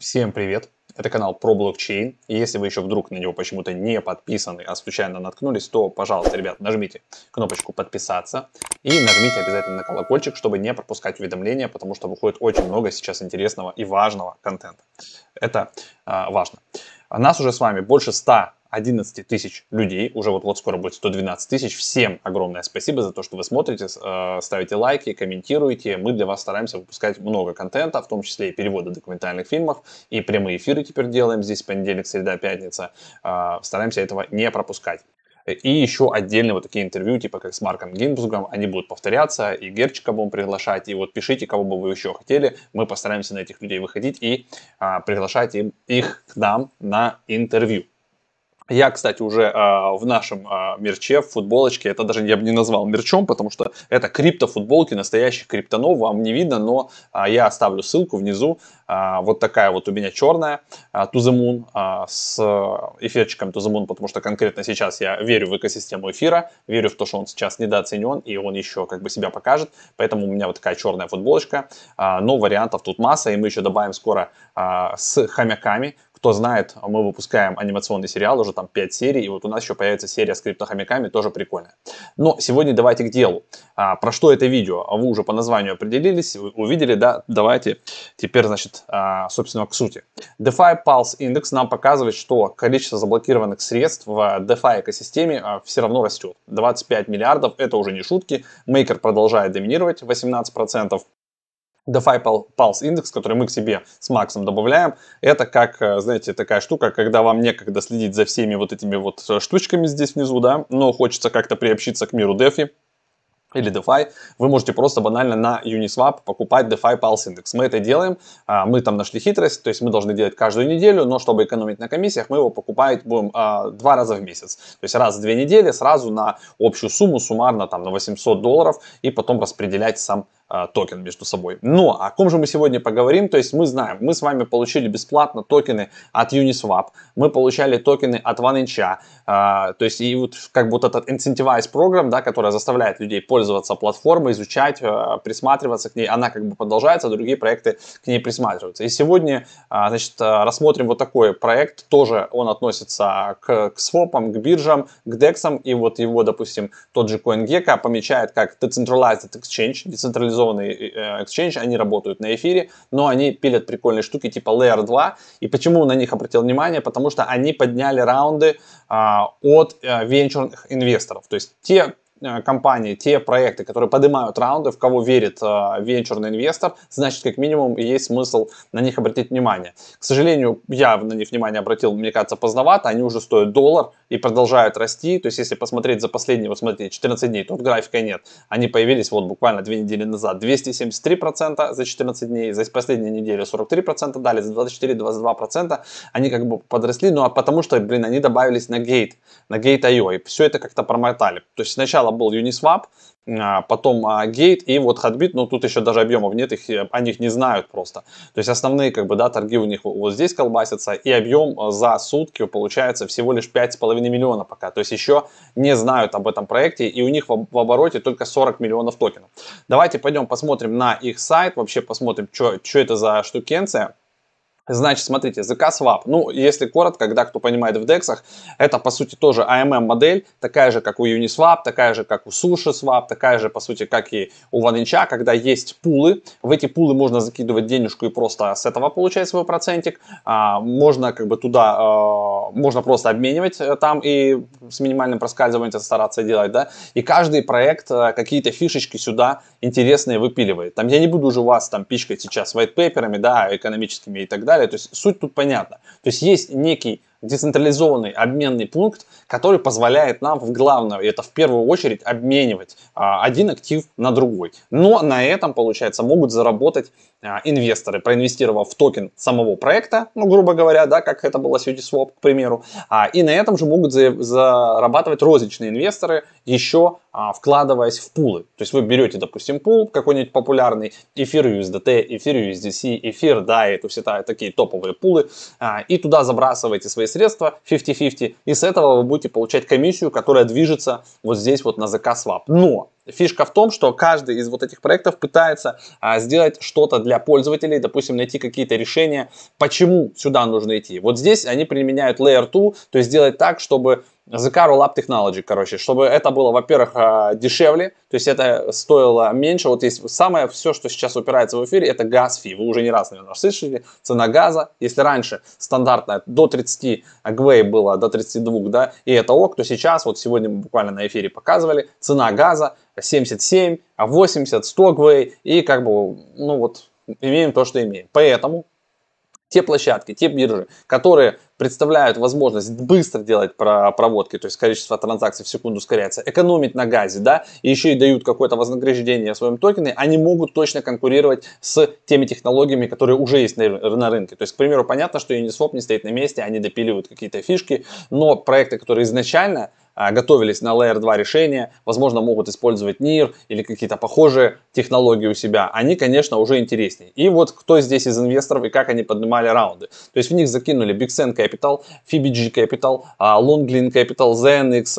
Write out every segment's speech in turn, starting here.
Всем привет! Это канал про блокчейн. И если вы еще вдруг на него почему-то не подписаны, а случайно наткнулись, то, пожалуйста, ребят, нажмите кнопочку подписаться и нажмите обязательно на колокольчик, чтобы не пропускать уведомления, потому что выходит очень много сейчас интересного и важного контента. Это а, важно. Нас уже с вами больше 100 11 тысяч людей, уже вот-вот скоро будет 112 тысяч. Всем огромное спасибо за то, что вы смотрите, э, ставите лайки, комментируете. Мы для вас стараемся выпускать много контента, в том числе и переводы документальных фильмов, и прямые эфиры теперь делаем здесь понедельник, среда, пятница. Э, стараемся этого не пропускать. И еще отдельные вот такие интервью, типа как с Марком Гинбусгом, они будут повторяться, и Герчика будем приглашать, и вот пишите, кого бы вы еще хотели, мы постараемся на этих людей выходить и а, приглашать им, их к нам на интервью. Я, кстати, уже э, в нашем э, мерче, в футболочке, это даже я бы не назвал мерчом, потому что это криптофутболки настоящих криптонов, вам не видно, но э, я оставлю ссылку внизу. Э, вот такая вот у меня черная э, To The Moon э, с эфирчиком To The Moon, потому что конкретно сейчас я верю в экосистему эфира, верю в то, что он сейчас недооценен и он еще как бы себя покажет, поэтому у меня вот такая черная футболочка, э, но вариантов тут масса, и мы еще добавим скоро э, с хомяками, кто знает, мы выпускаем анимационный сериал, уже там 5 серий, и вот у нас еще появится серия с криптохомяками, тоже прикольная. Но сегодня давайте к делу. А, про что это видео? Вы уже по названию определились, увидели, да? Давайте теперь, значит, а, собственно, к сути. DeFi Pulse Index нам показывает, что количество заблокированных средств в DeFi экосистеме а, все равно растет. 25 миллиардов, это уже не шутки. Мейкер продолжает доминировать, 18%. DeFi Pulse индекс, который мы к себе с Максом добавляем, это как, э, знаете, такая штука, когда вам некогда следить за всеми вот этими вот э, штучками здесь внизу, да, но хочется как-то приобщиться к миру DeFi, или DeFi, вы можете просто банально на Uniswap покупать DeFi Pulse Index. Мы это делаем, а, мы там нашли хитрость, то есть мы должны делать каждую неделю, но чтобы экономить на комиссиях, мы его покупать будем а, два раза в месяц. То есть раз в две недели сразу на общую сумму, суммарно там на 800 долларов, и потом распределять сам токен между собой. Но о ком же мы сегодня поговорим? То есть мы знаем, мы с вами получили бесплатно токены от Uniswap, мы получали токены от OneInch, а, то есть и вот как бы вот этот incentivized программ, да, которая заставляет людей пользоваться платформой, изучать, а, присматриваться к ней, она как бы продолжается, другие проекты к ней присматриваются. И сегодня, а, значит, рассмотрим вот такой проект, тоже он относится к, к свопам, к биржам, к дексам, и вот его, допустим, тот же CoinGecko помечает как decentralized exchange, децентрализованный централизованный э, exchange, они работают на эфире, но они пилят прикольные штуки типа Layer 2. И почему на них обратил внимание? Потому что они подняли раунды а, от а, венчурных инвесторов. То есть те Э, компании, те проекты, которые поднимают раунды, в кого верит э, венчурный инвестор, значит, как минимум, есть смысл на них обратить внимание. К сожалению, я на них внимание обратил, мне кажется, поздновато, они уже стоят доллар и продолжают расти, то есть, если посмотреть за последние, вот смотрите, 14 дней, тут графика нет, они появились вот буквально две недели назад, 273% за 14 дней, за последнюю неделю 43% дали, за 24-22% они как бы подросли, ну а потому что, блин, они добавились на гейт, на гейт.io, и все это как-то промотали. То есть сначала сначала был Uniswap, а, потом Gate и вот Hotbit, но тут еще даже объемов нет, их, э, о них не знают просто. То есть основные как бы, да, торги у них вот здесь колбасятся, и объем э, за сутки получается всего лишь 5,5 миллиона пока. То есть еще не знают об этом проекте, и у них в обороте только 40 миллионов токенов. Давайте пойдем посмотрим на их сайт, вообще посмотрим, что это за штукенция. Значит, смотрите, ZK Swap, ну, если коротко, когда кто понимает в DEX, это, по сути, тоже AMM модель, такая же, как у Uniswap, такая же, как у SushiSwap, такая же, по сути, как и у OneInch, когда есть пулы, в эти пулы можно закидывать денежку и просто с этого получать свой процентик, а, можно как бы туда, а, можно просто обменивать э, там и с минимальным проскальзыванием стараться делать, да, и каждый проект а, какие-то фишечки сюда интересные выпиливает. Там я не буду уже вас там пичкать сейчас white paper'ами, да, экономическими и так далее, далее. То есть суть тут понятна. То есть есть некий децентрализованный обменный пункт, который позволяет нам в главное, это в первую очередь, обменивать а, один актив на другой. Но на этом, получается, могут заработать инвесторы, проинвестировав в токен самого проекта, ну, грубо говоря, да, как это было с Uniswap, к примеру. А, и на этом же могут за, зарабатывать розничные инвесторы, еще а, вкладываясь в пулы. То есть вы берете, допустим, пул какой-нибудь популярный, эфир USDT, эфир USDC, эфир DAI, это все такие топовые пулы, а, и туда забрасываете свои средства 50-50, и с этого вы будете получать комиссию, которая движется вот здесь вот на ZK Swap. Но Фишка в том, что каждый из вот этих проектов пытается а, сделать что-то для пользователей, допустим, найти какие-то решения, почему сюда нужно идти. Вот здесь они применяют Layer 2, то есть сделать так, чтобы The Car Lab Technology, короче, чтобы это было, во-первых, а, дешевле, то есть это стоило меньше. Вот есть самое все, что сейчас упирается в эфире, это газ фи. Вы уже не раз, наверное, слышали. Цена газа, если раньше стандартная до 30 гвей было, до 32, да, и это ок, то сейчас, вот сегодня буквально на эфире показывали, цена газа 77, 80, 100 гвей, и как бы, ну вот, имеем то, что имеем. Поэтому те площадки, те биржи, которые представляют возможность быстро делать проводки, то есть количество транзакций в секунду ускоряется, экономить на газе, да, и еще и дают какое-то вознаграждение своем токене, они могут точно конкурировать с теми технологиями, которые уже есть на, на рынке. То есть, к примеру, понятно, что Uniswap не стоит на месте, они допиливают какие-то фишки, но проекты, которые изначально а, готовились на Layer 2 решения, возможно, могут использовать NIR или какие-то похожие технологии у себя, они, конечно, уже интереснее. И вот кто здесь из инвесторов и как они поднимали раунды. То есть в них закинули BigSend Capital, FBG Capital, а, Longlin Capital, ZenX,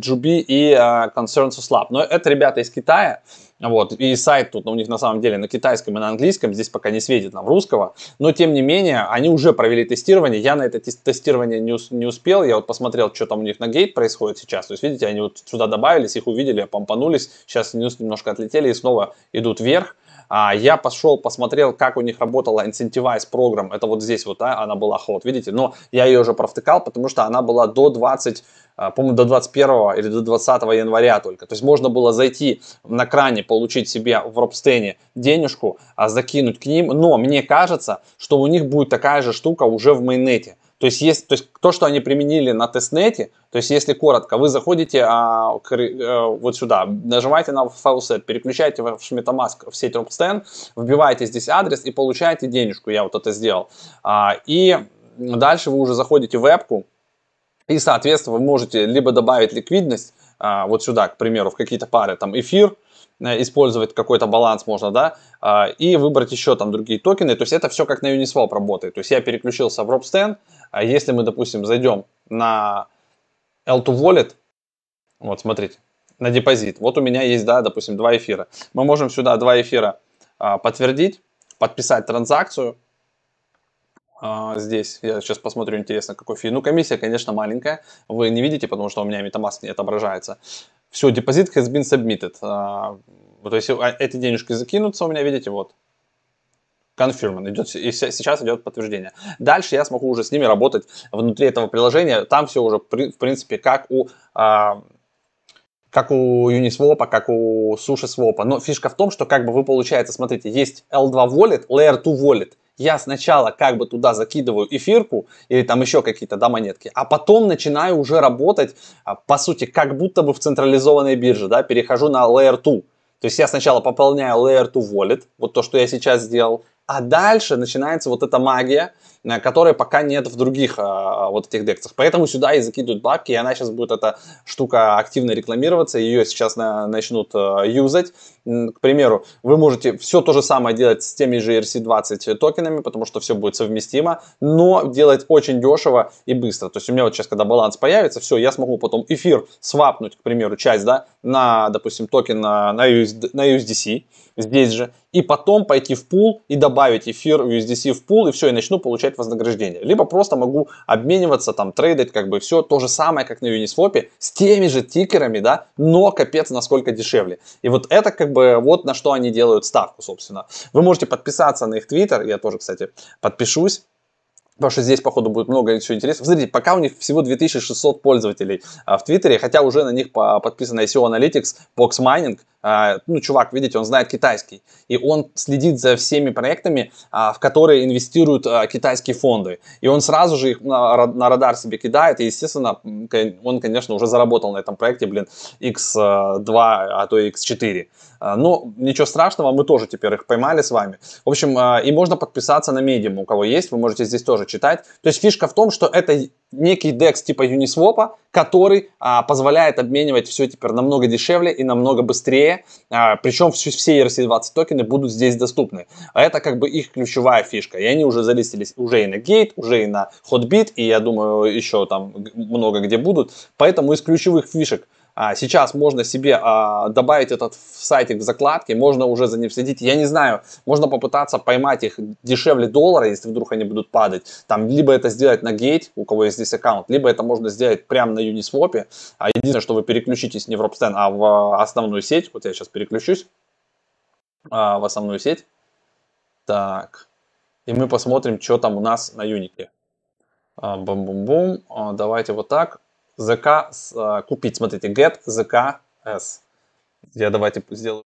JUB и Consensus Lab. Но это ребята из Китая, вот, и сайт тут у них на самом деле на китайском и на английском, здесь пока не светит нам русского, но тем не менее, они уже провели тестирование, я на это тестирование не, не успел, я вот посмотрел, что там у них на гейт происходит сейчас, то есть, видите, они вот сюда добавились, их увидели, помпанулись, сейчас немножко отлетели и снова идут вверх, а, я пошел, посмотрел, как у них работала Incentivize программа. Это вот здесь вот, да, она была ход, видите? Но я ее уже провтыкал, потому что она была до 20 а, по-моему, до 21 или до 20 января только. То есть можно было зайти на кране, получить себе в Робстене денежку, а закинуть к ним. Но мне кажется, что у них будет такая же штука уже в майнете. То есть, есть, то есть то, что они применили на тестнете, то есть если коротко, вы заходите а, к, а, вот сюда, нажимаете на файлсет, переключаете в MetaMask в сеть Робстен, вбиваете здесь адрес и получаете денежку. Я вот это сделал. А, и дальше вы уже заходите в вебку, и, соответственно, вы можете либо добавить ликвидность а, вот сюда, к примеру, в какие-то пары, там эфир, э, использовать какой-то баланс можно, да, а, и выбрать еще там другие токены. То есть это все как на Uniswap работает. То есть я переключился в Robstan. А если мы, допустим, зайдем на L2 Wallet, вот смотрите, на депозит. Вот у меня есть, да, допустим, два эфира. Мы можем сюда два эфира подтвердить, подписать транзакцию, а, здесь я сейчас посмотрю, интересно, какой фи. Ну, комиссия, конечно, маленькая. Вы не видите, потому что у меня MetaMask не отображается. Все, депозит has been submitted. А, то есть а, эти денежки закинутся у меня, видите, вот. Confirm, идет, и сейчас идет подтверждение. Дальше я смогу уже с ними работать внутри этого приложения. Там все уже, в принципе, как у как у Uniswap, как у SushiSwap. Но фишка в том, что как бы вы, получается, смотрите, есть L2 Wallet, Layer 2 Wallet я сначала как бы туда закидываю эфирку или там еще какие-то да, монетки, а потом начинаю уже работать, а, по сути, как будто бы в централизованной бирже, да, перехожу на Layer 2. То есть я сначала пополняю Layer 2 Wallet, вот то, что я сейчас сделал, а дальше начинается вот эта магия, Э, которой пока нет в других а, вот этих дексах. Поэтому сюда и закидывают бабки, и она сейчас будет эта штука активно рекламироваться, ее сейчас на, начнут а, юзать. К примеру, вы можете все то же самое делать с теми же ERC20 токенами, потому что все будет совместимо, но делать очень дешево и быстро. То есть у меня вот сейчас, когда баланс появится, все, я смогу потом эфир свапнуть, к примеру, часть, да, на, допустим, токен на, на, USD, на USDC, здесь же, и потом пойти в пул и добавить эфир USDC в пул, и все, и начну получать вознаграждение. Либо просто могу обмениваться, там, трейдить, как бы все то же самое, как на Uniswap, с теми же тикерами, да, но капец насколько дешевле. И вот это как бы вот на что они делают ставку, собственно. Вы можете подписаться на их твиттер, я тоже, кстати, подпишусь. Потому что здесь, походу, будет много всего интересного. Смотрите, пока у них всего 2600 пользователей а, в Твиттере, хотя уже на них по, подписано SEO Analytics, Box Mining. А, ну, чувак, видите, он знает китайский. И он следит за всеми проектами, а, в которые инвестируют а, китайские фонды. И он сразу же их на, на радар себе кидает. И, естественно, он, конечно, уже заработал на этом проекте, блин, X2, а то и X4. А, но ничего страшного, мы тоже теперь их поймали с вами. В общем, а, и можно подписаться на Medium, у кого есть, вы можете здесь тоже читать. То есть фишка в том, что это некий DEX типа Uniswap, который а, позволяет обменивать все теперь намного дешевле и намного быстрее. А, причем все, все ERC20 токены будут здесь доступны. А это как бы их ключевая фишка. И они уже залистились уже и на Gate, уже и на Hotbit, и я думаю еще там много где будут. Поэтому из ключевых фишек А, сейчас можно себе а, добавить этот сайтик в закладке, можно уже за ним следить. Я не знаю, можно попытаться поймать их дешевле доллара, если вдруг они будут падать. Там либо это сделать на Gate, у кого есть здесь аккаунт, либо это можно сделать прямо на Uniswap. А единственное, что вы переключитесь не в Ropsten, а в основную сеть. Вот я сейчас переключусь а, в основную сеть. Так. И мы посмотрим, что там у нас на Юнике. Бум-бум-бум. Давайте вот так. ZK а, купить. Смотрите, get ZK. Я давайте сделаю.